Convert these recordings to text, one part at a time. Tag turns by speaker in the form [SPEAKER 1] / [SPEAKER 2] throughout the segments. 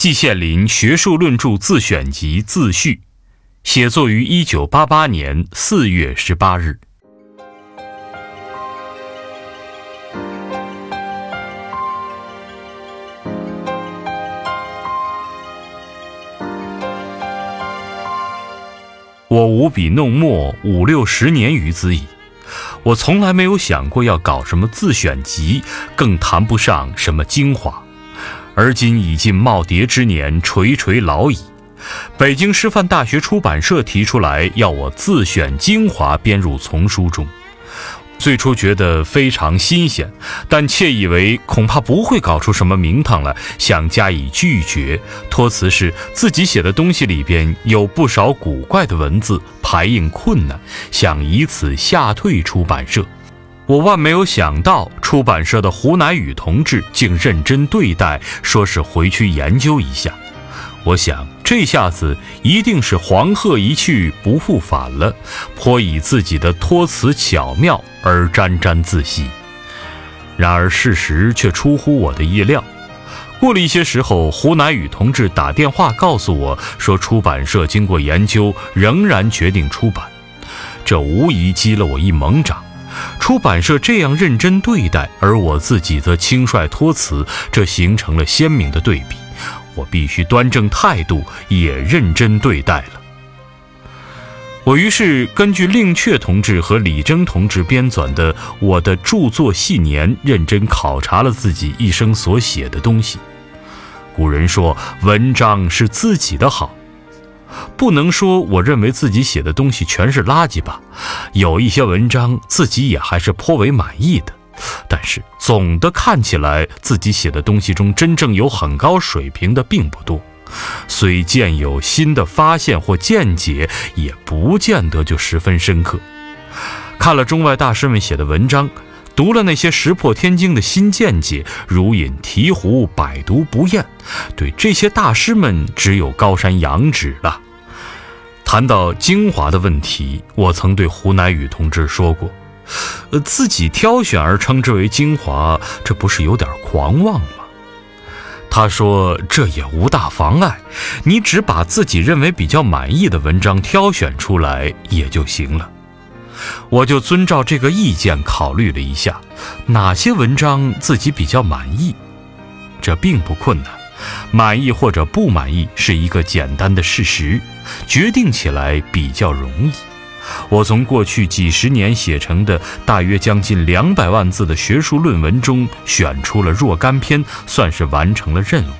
[SPEAKER 1] 季羡林学术论著自选集自序，写作于一九八八年四月十八日。我无笔弄墨五六十年余兹矣，我从来没有想过要搞什么自选集，更谈不上什么精华。而今已近耄耋之年，垂垂老矣。北京师范大学出版社提出来要我自选精华编入丛书中。最初觉得非常新鲜，但窃以为恐怕不会搞出什么名堂来，想加以拒绝。托辞是自己写的东西里边有不少古怪的文字，排印困难，想以此吓退出版社。我万没有想到，出版社的胡乃宇同志竟认真对待，说是回去研究一下。我想。这下子一定是黄鹤一去不复返了，颇以自己的托词巧妙而沾沾自喜。然而事实却出乎我的意料。过了一些时候，胡乃宇同志打电话告诉我说，出版社经过研究，仍然决定出版。这无疑激了我一猛掌。出版社这样认真对待，而我自己则轻率托辞，这形成了鲜明的对比。我必须端正态度，也认真对待了。我于是根据令阙同志和李征同志编纂的我的著作系年，认真考察了自己一生所写的东西。古人说，文章是自己的好，不能说我认为自己写的东西全是垃圾吧。有一些文章，自己也还是颇为满意的。但是总的看起来，自己写的东西中真正有很高水平的并不多，虽见有新的发现或见解，也不见得就十分深刻。看了中外大师们写的文章，读了那些石破天惊的新见解，如饮醍醐，百读不厌。对这些大师们，只有高山仰止了。谈到精华的问题，我曾对胡乃宇同志说过。呃，自己挑选而称之为精华，这不是有点狂妄吗？他说这也无大妨碍，你只把自己认为比较满意的文章挑选出来也就行了。我就遵照这个意见考虑了一下，哪些文章自己比较满意，这并不困难，满意或者不满意是一个简单的事实，决定起来比较容易。我从过去几十年写成的大约将近两百万字的学术论文中选出了若干篇，算是完成了任务。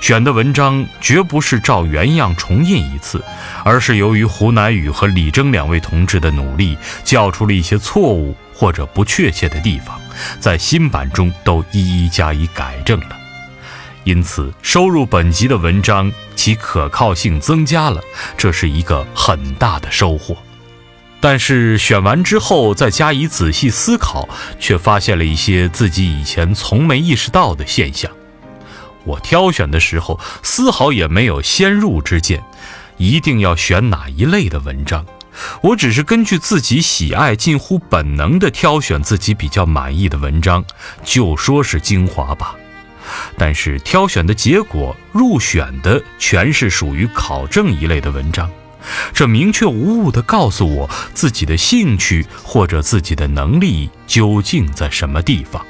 [SPEAKER 1] 选的文章绝不是照原样重印一次，而是由于胡乃宇和李征两位同志的努力，校出了一些错误或者不确切的地方，在新版中都一一加以改正了。因此，收入本集的文章其可靠性增加了，这是一个很大的收获。但是选完之后再加以仔细思考，却发现了一些自己以前从没意识到的现象。我挑选的时候丝毫也没有先入之见，一定要选哪一类的文章。我只是根据自己喜爱，近乎本能地挑选自己比较满意的文章，就说是精华吧。但是挑选的结果，入选的全是属于考证一类的文章。这明确无误地告诉我自己的兴趣或者自己的能力究竟在什么地方。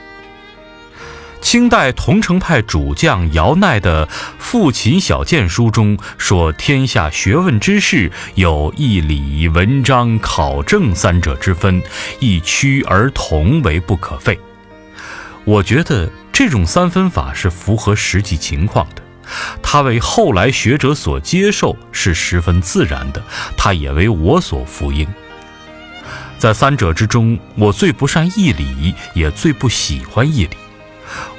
[SPEAKER 1] 清代桐城派主将姚鼐的《复秦小鉴》书中说：“天下学问之事，有义理、文章、考证三者之分，一趋而同为不可废。”我觉得这种三分法是符合实际情况的。他为后来学者所接受是十分自然的，他也为我所服膺。在三者之中，我最不善义理，也最不喜欢义理。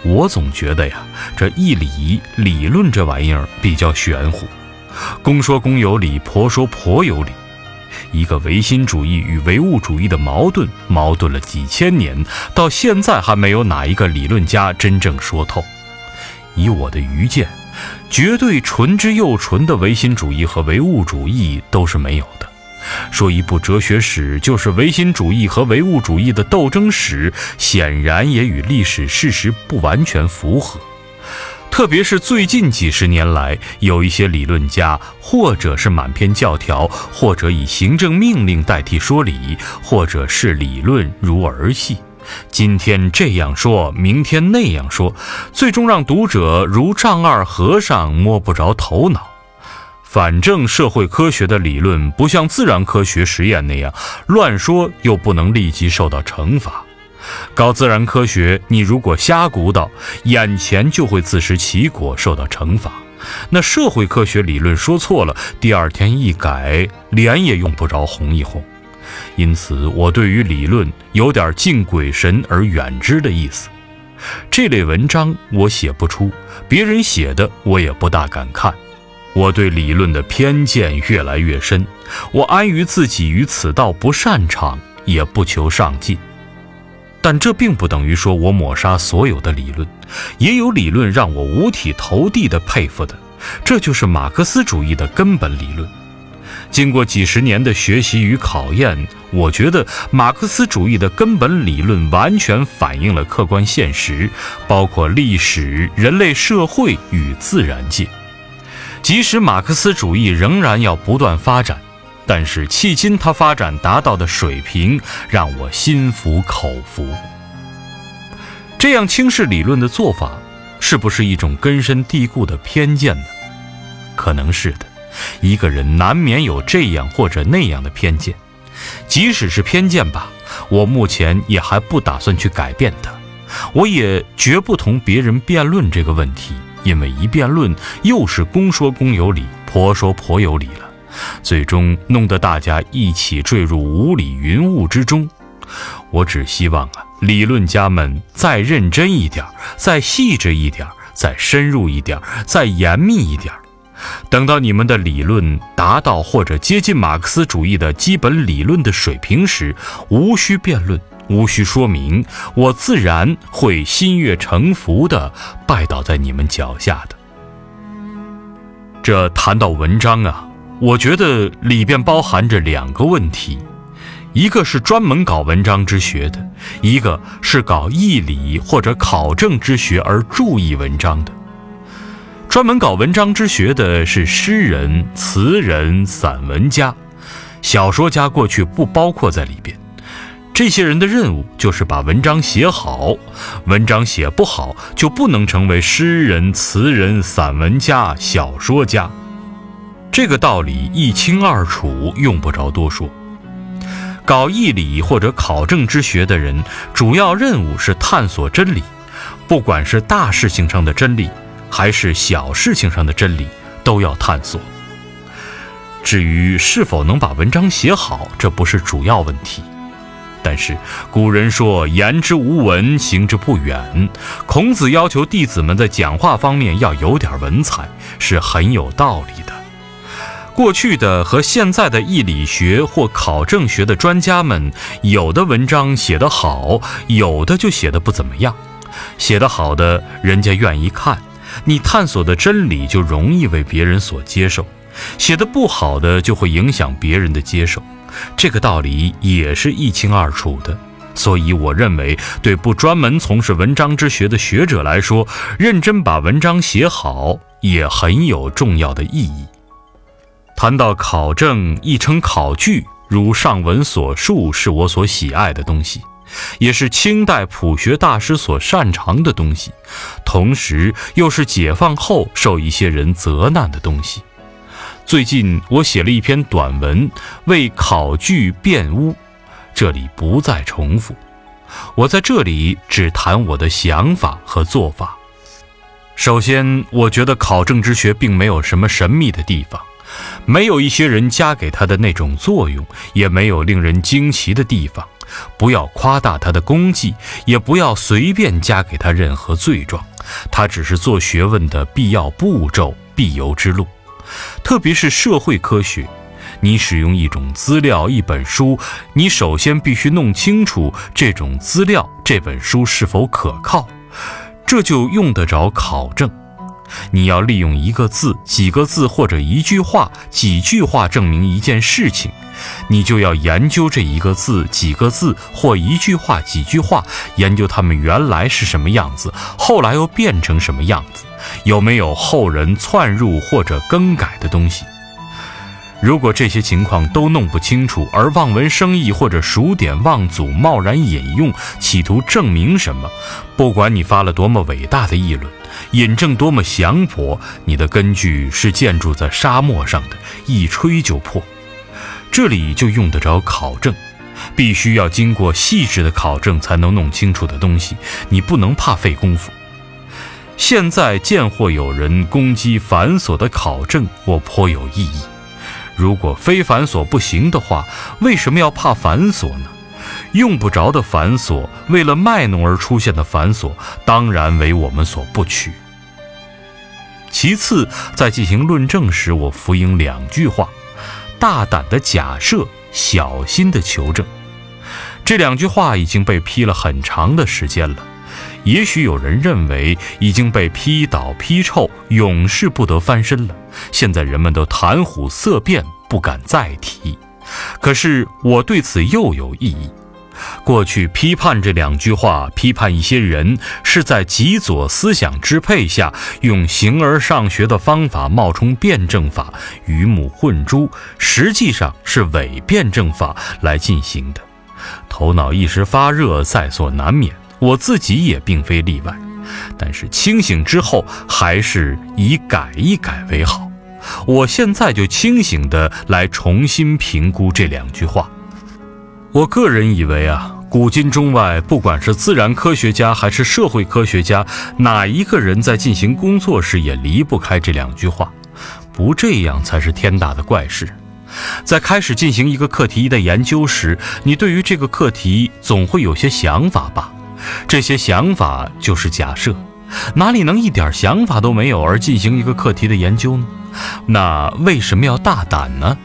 [SPEAKER 1] 我总觉得呀，这一理理论这玩意儿比较玄乎，公说公有理，婆说婆有理。一个唯心主义与唯物主义的矛盾，矛盾了几千年，到现在还没有哪一个理论家真正说透。以我的愚见。绝对纯之又纯的唯心主义和唯物主义都是没有。说一部哲学史就是唯心主义和唯物主义的斗争史，显然也与历史事实不完全符合。特别是最近几十年来，有一些理论家，或者是满篇教条，或者以行政命令代替说理，或者是理论如儿戏，今天这样说，明天那样说，最终让读者如丈二和尚摸不着头脑。反正社会科学的理论不像自然科学实验那样乱说，又不能立即受到惩罚。搞自然科学，你如果瞎鼓捣，眼前就会自食其果，受到惩罚。那社会科学理论说错了，第二天一改，脸也用不着红一红。因此，我对于理论有点敬鬼神而远之的意思。这类文章我写不出，别人写的我也不大敢看。我对理论的偏见越来越深，我安于自己于此道不擅长，也不求上进。但这并不等于说我抹杀所有的理论，也有理论让我五体投地的佩服的，这就是马克思主义的根本理论。经过几十年的学习与考验，我觉得马克思主义的根本理论完全反映了客观现实，包括历史、人类社会与自然界。即使马克思主义仍然要不断发展。但是迄今它发展达到的水平让我心服口服。这样轻视理论的做法，是不是一种根深蒂固的偏见呢？可能是的。一个人难免有这样或者那样的偏见，即使是偏见吧，我目前也还不打算去改变它。我也绝不同别人辩论这个问题，因为一辩论又是公说公有理，婆说婆有理了。最终弄得大家一起坠入无理云雾之中。我只希望啊，理论家们再认真一点，再细致一点，再深入一点，再严密一点。等到你们的理论达到或者接近马克思主义的基本理论的水平时，无需辩论，无需说明，我自然会心悦诚服地拜倒在你们脚下的。这谈到文章啊。我觉得里边包含着两个问题，一个是专门搞文章之学的，一个是搞义理或者考证之学而注意文章的。专门搞文章之学的是诗人、词人、散文家、小说家，过去不包括在里边。这些人的任务就是把文章写好，文章写不好就不能成为诗人、词人、散文家、小说家。这个道理一清二楚，用不着多说。搞义理或者考证之学的人，主要任务是探索真理，不管是大事情上的真理，还是小事情上的真理，都要探索。至于是否能把文章写好，这不是主要问题。但是古人说“言之无文，行之不远”，孔子要求弟子们在讲话方面要有点文采，是很有道理的。过去的和现在的义理学或考证学的专家们，有的文章写得好，有的就写得不怎么样。写得好的，人家愿意看，你探索的真理就容易为别人所接受；写得不好的，就会影响别人的接受。这个道理也是一清二楚的。所以，我认为，对不专门从事文章之学的学者来说，认真把文章写好也很有重要的意义。谈到考证，亦称考据，如上文所述，是我所喜爱的东西，也是清代朴学大师所擅长的东西，同时又是解放后受一些人责难的东西。最近我写了一篇短文，为考据辩污，这里不再重复。我在这里只谈我的想法和做法。首先，我觉得考证之学并没有什么神秘的地方。没有一些人加给他的那种作用，也没有令人惊奇的地方。不要夸大他的功绩，也不要随便加给他任何罪状。他只是做学问的必要步骤、必由之路。特别是社会科学，你使用一种资料、一本书，你首先必须弄清楚这种资料、这本书是否可靠，这就用得着考证。你要利用一个字、几个字或者一句话、几句话证明一件事情，你就要研究这一个字、几个字或一句话、几句话，研究它们原来是什么样子，后来又变成什么样子，有没有后人篡入或者更改的东西。如果这些情况都弄不清楚，而望文生义或者数典忘祖、贸然引用，企图证明什么，不管你发了多么伟大的议论，引证多么详博，你的根据是建筑在沙漠上的，一吹就破。这里就用得着考证，必须要经过细致的考证才能弄清楚的东西，你不能怕费功夫。现在见或有人攻击繁琐的考证，我颇有异议。如果非繁琐不行的话，为什么要怕繁琐呢？用不着的繁琐，为了卖弄而出现的繁琐，当然为我们所不取。其次，在进行论证时，我福音两句话：大胆的假设，小心的求证。这两句话已经被批了很长的时间了。也许有人认为已经被批倒批臭，永世不得翻身了。现在人们都谈虎色变，不敢再提。可是我对此又有异议。过去批判这两句话，批判一些人是在极左思想支配下，用形而上学的方法冒充辩证法，鱼目混珠，实际上是伪辩证法来进行的。头脑一时发热，在所难免。我自己也并非例外，但是清醒之后，还是以改一改为好。我现在就清醒的来重新评估这两句话。我个人以为啊，古今中外，不管是自然科学家还是社会科学家，哪一个人在进行工作时也离不开这两句话。不这样才是天大的怪事。在开始进行一个课题的研究时，你对于这个课题总会有些想法吧？这些想法就是假设，哪里能一点想法都没有而进行一个课题的研究呢？那为什么要大胆呢？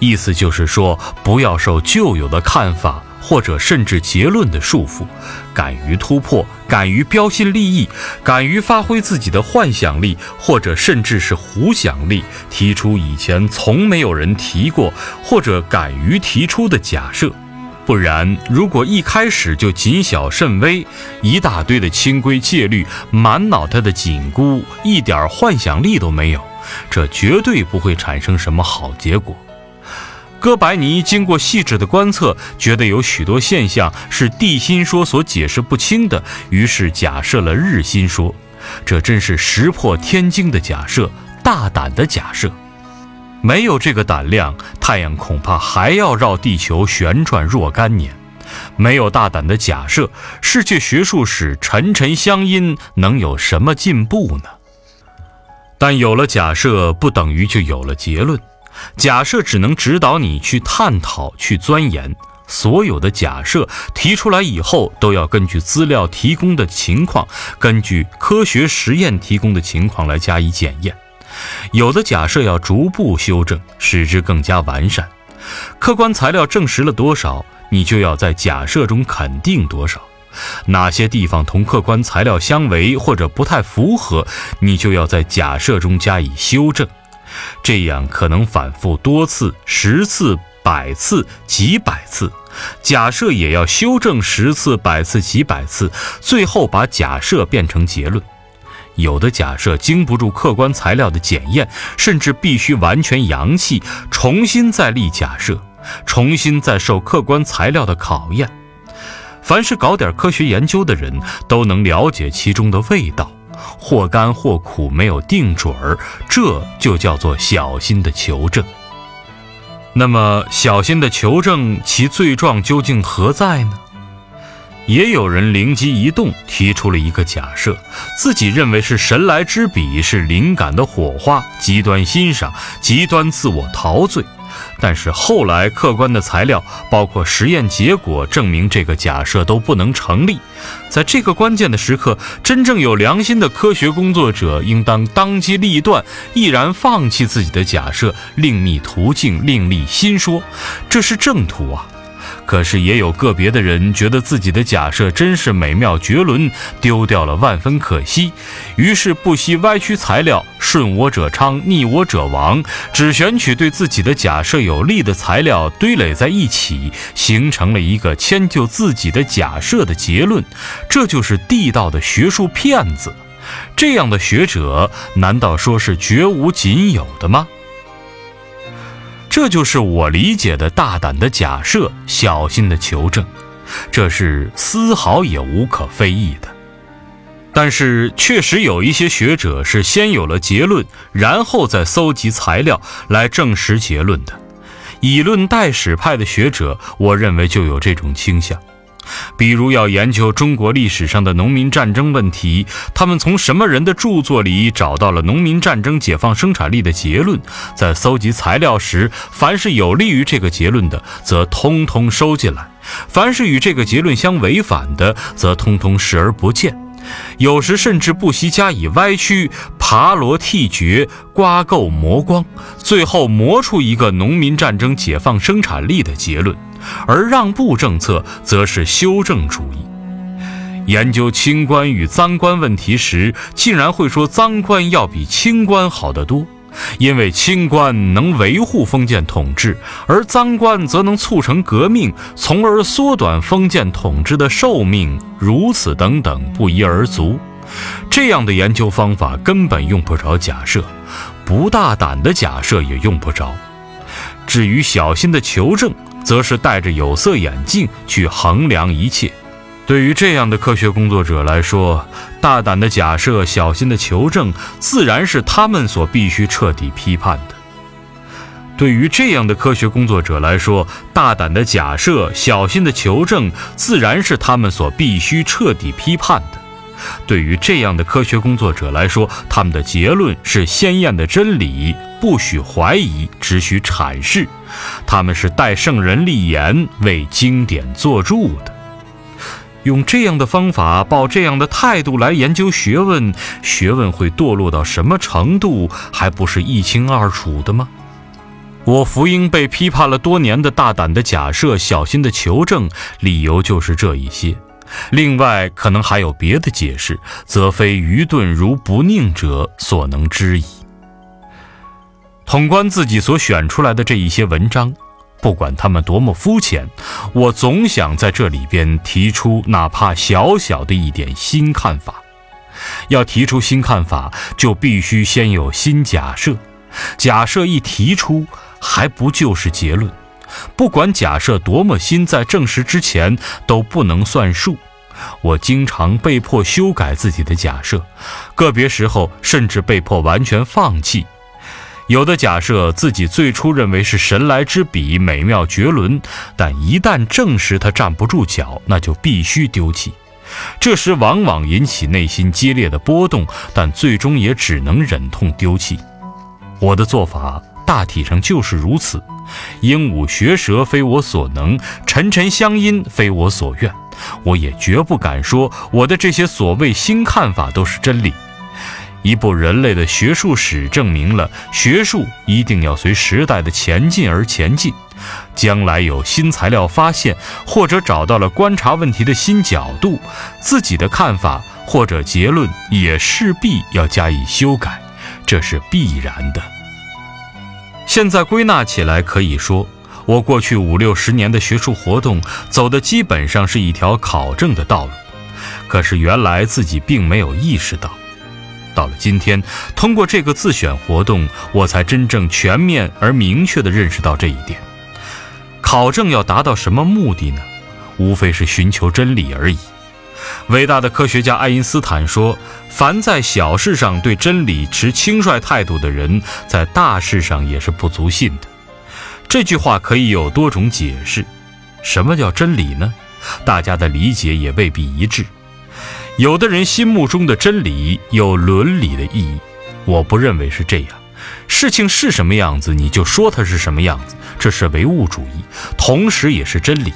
[SPEAKER 1] 意思就是说，不要受旧有的看法或者甚至结论的束缚，敢于突破，敢于标新立异，敢于发挥自己的幻想力或者甚至是胡想力，提出以前从没有人提过或者敢于提出的假设。不然，如果一开始就谨小慎微，一大堆的清规戒律，满脑袋的紧箍，一点幻想力都没有，这绝对不会产生什么好结果。哥白尼经过细致的观测，觉得有许多现象是地心说所解释不清的，于是假设了日心说。这真是石破天惊的假设，大胆的假设。没有这个胆量，太阳恐怕还要绕地球旋转若干年。没有大胆的假设，世界学术史沉沉相因，能有什么进步呢？但有了假设，不等于就有了结论。假设只能指导你去探讨、去钻研。所有的假设提出来以后，都要根据资料提供的情况，根据科学实验提供的情况来加以检验。有的假设要逐步修正，使之更加完善。客观材料证实了多少，你就要在假设中肯定多少。哪些地方同客观材料相违或者不太符合，你就要在假设中加以修正。这样可能反复多次，十次、百次、几百次，假设也要修正十次、百次、几百次，最后把假设变成结论。有的假设经不住客观材料的检验，甚至必须完全扬弃，重新再立假设，重新再受客观材料的考验。凡是搞点科学研究的人都能了解其中的味道，或甘或苦，没有定准儿，这就叫做小心的求证。那么，小心的求证其罪状究竟何在呢？也有人灵机一动，提出了一个假设，自己认为是神来之笔，是灵感的火花，极端欣赏，极端自我陶醉。但是后来客观的材料，包括实验结果，证明这个假设都不能成立。在这个关键的时刻，真正有良心的科学工作者应当当机立断，毅然放弃自己的假设，另觅途径，另立新说，这是正途啊。可是也有个别的人觉得自己的假设真是美妙绝伦，丢掉了万分可惜，于是不惜歪曲材料，顺我者昌，逆我者亡，只选取对自己的假设有利的材料堆垒在一起，形成了一个迁就自己的假设的结论。这就是地道的学术骗子。这样的学者，难道说是绝无仅有的吗？这就是我理解的大胆的假设，小心的求证，这是丝毫也无可非议的。但是，确实有一些学者是先有了结论，然后再搜集材料来证实结论的。以论代史派的学者，我认为就有这种倾向。比如要研究中国历史上的农民战争问题，他们从什么人的著作里找到了农民战争解放生产力的结论？在搜集材料时，凡是有利于这个结论的，则通通收进来；凡是与这个结论相违反的，则通通视而不见。有时甚至不惜加以歪曲、爬罗剔掘、刮垢磨光，最后磨出一个农民战争解放生产力的结论。而让步政策则是修正主义。研究清官与赃官问题时，竟然会说赃官要比清官好得多，因为清官能维护封建统治，而赃官则能促成革命，从而缩短封建统治的寿命。如此等等，不一而足。这样的研究方法根本用不着假设，不大胆的假设也用不着。至于小心的求证，则是戴着有色眼镜去衡量一切。对于这样的科学工作者来说，大胆的假设、小心的求证，自然是他们所必须彻底批判的。对于这样的科学工作者来说，大胆的假设、小心的求证，自然是他们所必须彻底批判的。对于这样的科学工作者来说，他们的结论是鲜艳的真理，不许怀疑，只许阐释。他们是代圣人立言、为经典作注的。用这样的方法、抱这样的态度来研究学问，学问会堕落到什么程度，还不是一清二楚的吗？我福音被批判了多年的大胆的假设、小心的求证，理由就是这一些。另外，可能还有别的解释，则非愚钝如不佞者所能知矣。统观自己所选出来的这一些文章，不管他们多么肤浅，我总想在这里边提出哪怕小小的一点新看法。要提出新看法，就必须先有新假设。假设一提出，还不就是结论？不管假设多么新，在证实之前都不能算数。我经常被迫修改自己的假设，个别时候甚至被迫完全放弃。有的假设自己最初认为是神来之笔，美妙绝伦，但一旦证实它站不住脚，那就必须丢弃。这时往往引起内心激烈的波动，但最终也只能忍痛丢弃。我的做法大体上就是如此。鹦鹉学舌非我所能，沉沉香音非我所愿。我也绝不敢说我的这些所谓新看法都是真理。一部人类的学术史证明了，学术一定要随时代的前进而前进。将来有新材料发现，或者找到了观察问题的新角度，自己的看法或者结论也势必要加以修改，这是必然的。现在归纳起来，可以说，我过去五六十年的学术活动走的基本上是一条考证的道路，可是原来自己并没有意识到。到了今天，通过这个自选活动，我才真正全面而明确地认识到这一点。考证要达到什么目的呢？无非是寻求真理而已。伟大的科学家爱因斯坦说：“凡在小事上对真理持轻率态度的人，在大事上也是不足信的。”这句话可以有多种解释。什么叫真理呢？大家的理解也未必一致。有的人心目中的真理有伦理的意义，我不认为是这样。事情是什么样子，你就说它是什么样子，这是唯物主义，同时也是真理。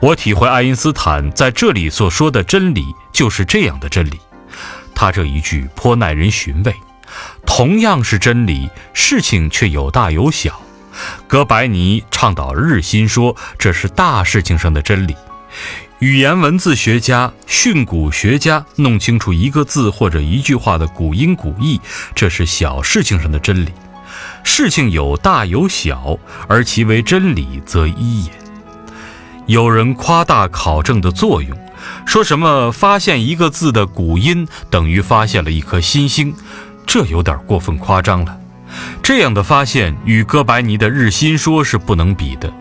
[SPEAKER 1] 我体会爱因斯坦在这里所说的真理就是这样的真理。他这一句颇耐人寻味。同样是真理，事情却有大有小。哥白尼倡导日心说，这是大事情上的真理。语言文字学家、训诂学家弄清楚一个字或者一句话的古音古义，这是小事情上的真理。事情有大有小，而其为真理则一也。有人夸大考证的作用，说什么发现一个字的古音等于发现了一颗新星，这有点过分夸张了。这样的发现与哥白尼的日心说是不能比的。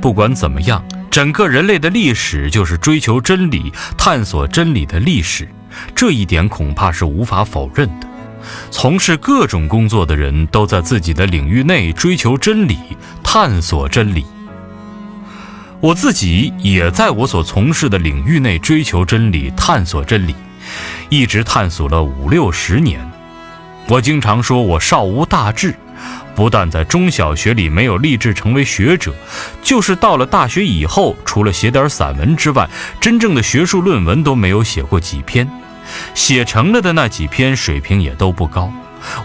[SPEAKER 1] 不管怎么样，整个人类的历史就是追求真理、探索真理的历史，这一点恐怕是无法否认的。从事各种工作的人都在自己的领域内追求真理、探索真理。我自己也在我所从事的领域内追求真理、探索真理，一直探索了五六十年。我经常说我少无大志，不但在中小学里没有立志成为学者，就是到了大学以后，除了写点散文之外，真正的学术论文都没有写过几篇。写成了的那几篇，水平也都不高。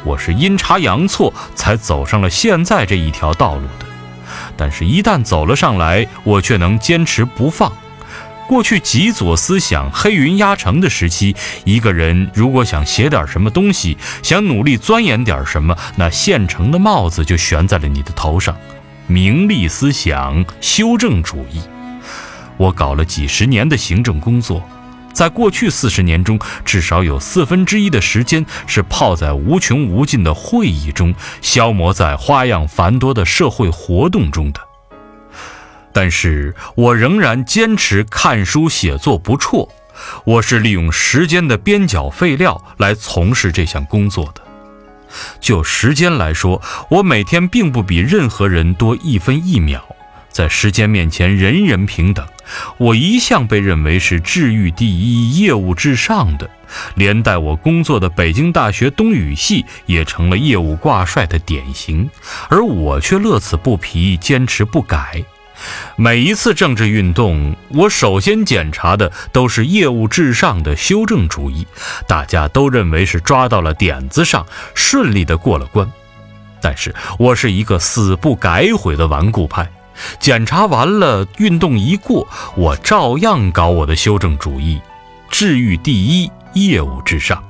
[SPEAKER 1] 我是阴差阳错才走上了现在这一条道路的。但是，一旦走了上来，我却能坚持不放。过去极左思想黑云压城的时期，一个人如果想写点什么东西，想努力钻研点什么，那现成的帽子就悬在了你的头上——名利思想、修正主义。我搞了几十年的行政工作。在过去四十年中，至少有四分之一的时间是泡在无穷无尽的会议中，消磨在花样繁多的社会活动中的。但是我仍然坚持看书写作不辍。我是利用时间的边角废料来从事这项工作的。就时间来说，我每天并不比任何人多一分一秒。在时间面前，人人平等。我一向被认为是治愈第一、业务至上的，连带我工作的北京大学东语系也成了业务挂帅的典型，而我却乐此不疲，坚持不改。每一次政治运动，我首先检查的都是业务至上的修正主义，大家都认为是抓到了点子上，顺利的过了关。但是我是一个死不改悔的顽固派。检查完了，运动一过，我照样搞我的修正主义，治愈第一，业务至上。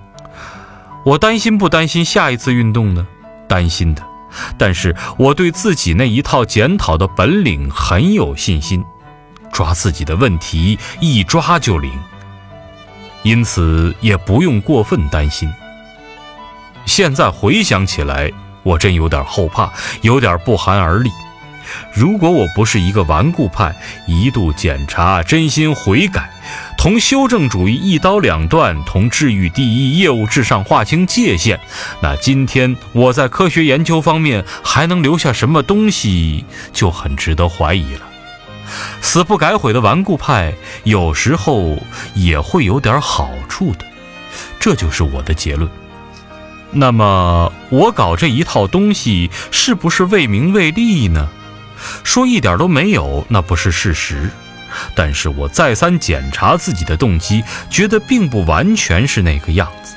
[SPEAKER 1] 我担心不担心下一次运动呢？担心的。但是我对自己那一套检讨的本领很有信心，抓自己的问题一抓就灵，因此也不用过分担心。现在回想起来，我真有点后怕，有点不寒而栗。如果我不是一个顽固派，一度检查，真心悔改，同修正主义一刀两断，同治愈第一业务至上划清界限，那今天我在科学研究方面还能留下什么东西，就很值得怀疑了。死不改悔的顽固派，有时候也会有点好处的，这就是我的结论。那么，我搞这一套东西，是不是为名为利呢？说一点都没有，那不是事实。但是我再三检查自己的动机，觉得并不完全是那个样子。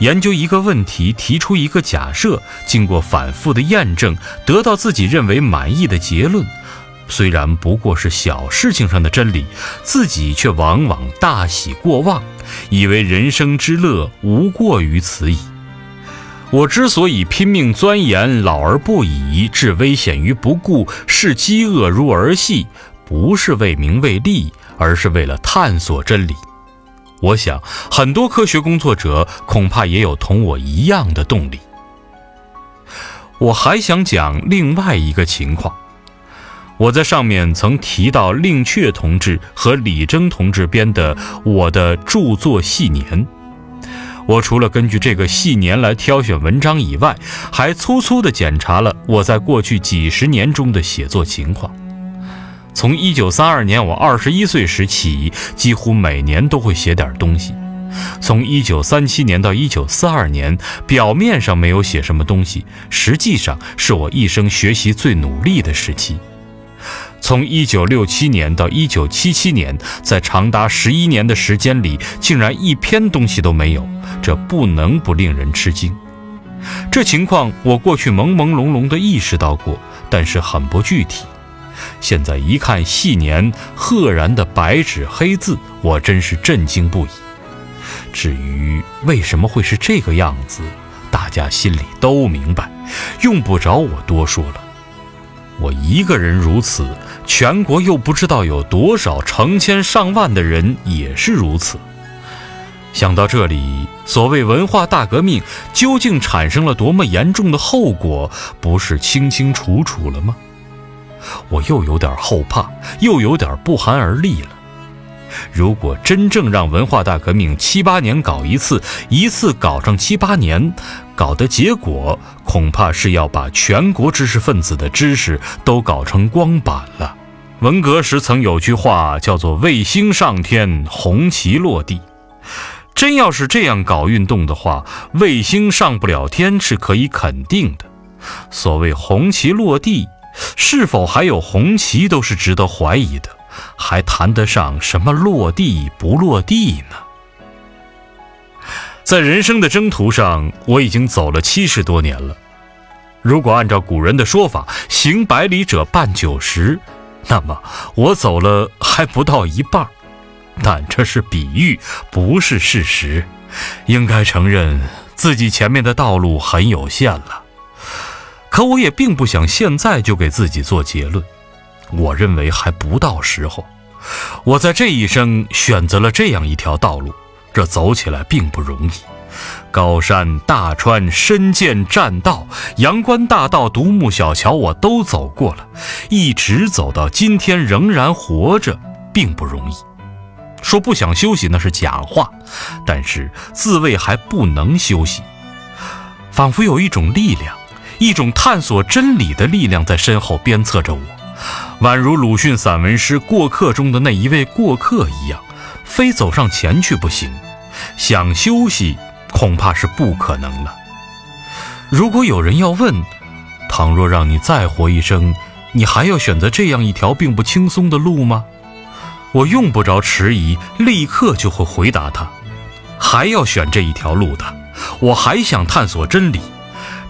[SPEAKER 1] 研究一个问题，提出一个假设，经过反复的验证，得到自己认为满意的结论，虽然不过是小事情上的真理，自己却往往大喜过望，以为人生之乐无过于此矣。我之所以拼命钻研，老而不已，置危险于不顾，视饥饿如儿戏，不是为名为利，而是为了探索真理。我想，很多科学工作者恐怕也有同我一样的动力。我还想讲另外一个情况，我在上面曾提到令阙同志和李征同志编的我的著作系年。我除了根据这个细年来挑选文章以外，还粗粗地检查了我在过去几十年中的写作情况。从一九三二年我二十一岁时起，几乎每年都会写点东西。从一九三七年到一九四二年，表面上没有写什么东西，实际上是我一生学习最努力的时期。从1967年到1977年，在长达十一年的时间里，竟然一篇东西都没有。这不能不令人吃惊。这情况我过去朦朦胧胧地意识到过，但是很不具体。现在一看细年赫然的白纸黑字，我真是震惊不已。至于为什么会是这个样子，大家心里都明白，用不着我多说了。我一个人如此，全国又不知道有多少成千上万的人也是如此。想到这里，所谓文化大革命究竟产生了多么严重的后果，不是清清楚楚了吗？我又有点后怕，又有点不寒而栗了。如果真正让文化大革命七八年搞一次，一次搞上七八年，搞的结果恐怕是要把全国知识分子的知识都搞成光板了。文革时曾有句话叫做“卫星上天，红旗落地”。真要是这样搞运动的话，卫星上不了天是可以肯定的。所谓红旗落地，是否还有红旗都是值得怀疑的，还谈得上什么落地不落地呢？在人生的征途上，我已经走了七十多年了。如果按照古人的说法，“行百里者半九十”，那么我走了还不到一半。但这是比喻，不是事实。应该承认自己前面的道路很有限了。可我也并不想现在就给自己做结论。我认为还不到时候。我在这一生选择了这样一条道路，这走起来并不容易。高山大川、深涧栈道、阳关大道、独木小桥，我都走过了，一直走到今天仍然活着，并不容易。说不想休息那是假话，但是自卫还不能休息，仿佛有一种力量，一种探索真理的力量在身后鞭策着我，宛如鲁迅散文诗《过客》中的那一位过客一样，非走上前去不行。想休息恐怕是不可能了。如果有人要问，倘若让你再活一生，你还要选择这样一条并不轻松的路吗？我用不着迟疑，立刻就会回答他，还要选这一条路的。我还想探索真理，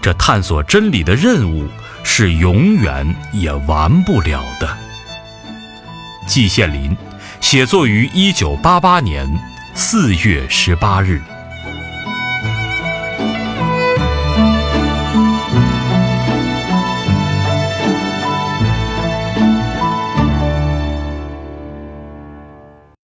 [SPEAKER 1] 这探索真理的任务是永远也完不了的。季羡林，写作于一九八八年四月十八日。